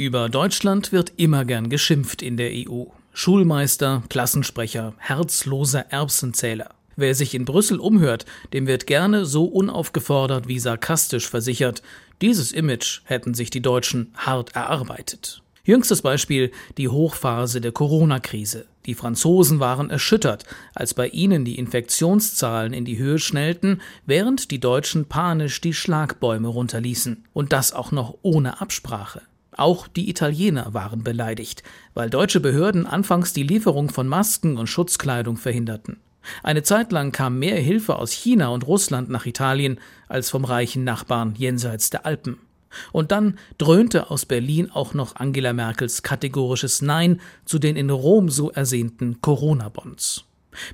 Über Deutschland wird immer gern geschimpft in der EU. Schulmeister, Klassensprecher, herzloser Erbsenzähler. Wer sich in Brüssel umhört, dem wird gerne so unaufgefordert wie sarkastisch versichert, dieses Image hätten sich die Deutschen hart erarbeitet. Jüngstes Beispiel die Hochphase der Corona-Krise. Die Franzosen waren erschüttert, als bei ihnen die Infektionszahlen in die Höhe schnellten, während die Deutschen panisch die Schlagbäume runterließen. Und das auch noch ohne Absprache. Auch die Italiener waren beleidigt, weil deutsche Behörden anfangs die Lieferung von Masken und Schutzkleidung verhinderten. Eine Zeit lang kam mehr Hilfe aus China und Russland nach Italien als vom reichen Nachbarn jenseits der Alpen. Und dann dröhnte aus Berlin auch noch Angela Merkels kategorisches Nein zu den in Rom so ersehnten Corona-Bonds.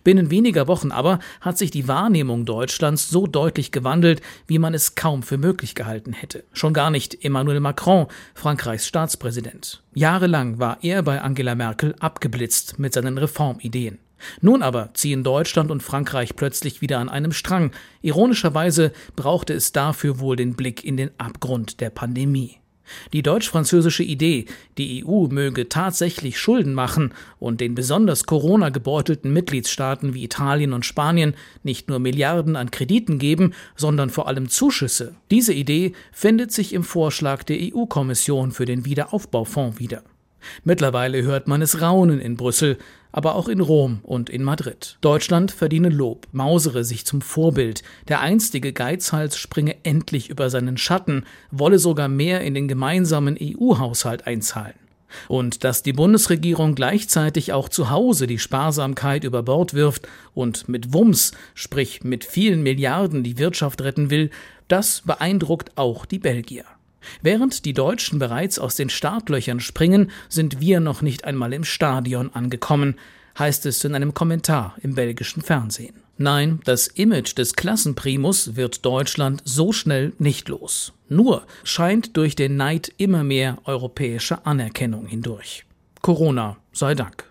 Binnen weniger Wochen aber hat sich die Wahrnehmung Deutschlands so deutlich gewandelt, wie man es kaum für möglich gehalten hätte. Schon gar nicht Emmanuel Macron, Frankreichs Staatspräsident. Jahrelang war er bei Angela Merkel abgeblitzt mit seinen Reformideen. Nun aber ziehen Deutschland und Frankreich plötzlich wieder an einem Strang. Ironischerweise brauchte es dafür wohl den Blick in den Abgrund der Pandemie. Die deutsch-französische Idee, die EU möge tatsächlich Schulden machen und den besonders Corona gebeutelten Mitgliedstaaten wie Italien und Spanien nicht nur Milliarden an Krediten geben, sondern vor allem Zuschüsse. Diese Idee findet sich im Vorschlag der EU-Kommission für den Wiederaufbaufonds wieder. Mittlerweile hört man es raunen in Brüssel, aber auch in Rom und in Madrid. Deutschland verdiene Lob, mausere sich zum Vorbild. Der einstige Geizhals springe endlich über seinen Schatten, wolle sogar mehr in den gemeinsamen EU-Haushalt einzahlen. Und dass die Bundesregierung gleichzeitig auch zu Hause die Sparsamkeit über Bord wirft und mit Wumms, sprich mit vielen Milliarden die Wirtschaft retten will, das beeindruckt auch die Belgier. Während die Deutschen bereits aus den Startlöchern springen, sind wir noch nicht einmal im Stadion angekommen, heißt es in einem Kommentar im belgischen Fernsehen. Nein, das Image des Klassenprimus wird Deutschland so schnell nicht los. Nur scheint durch den Neid immer mehr europäische Anerkennung hindurch. Corona sei Dank.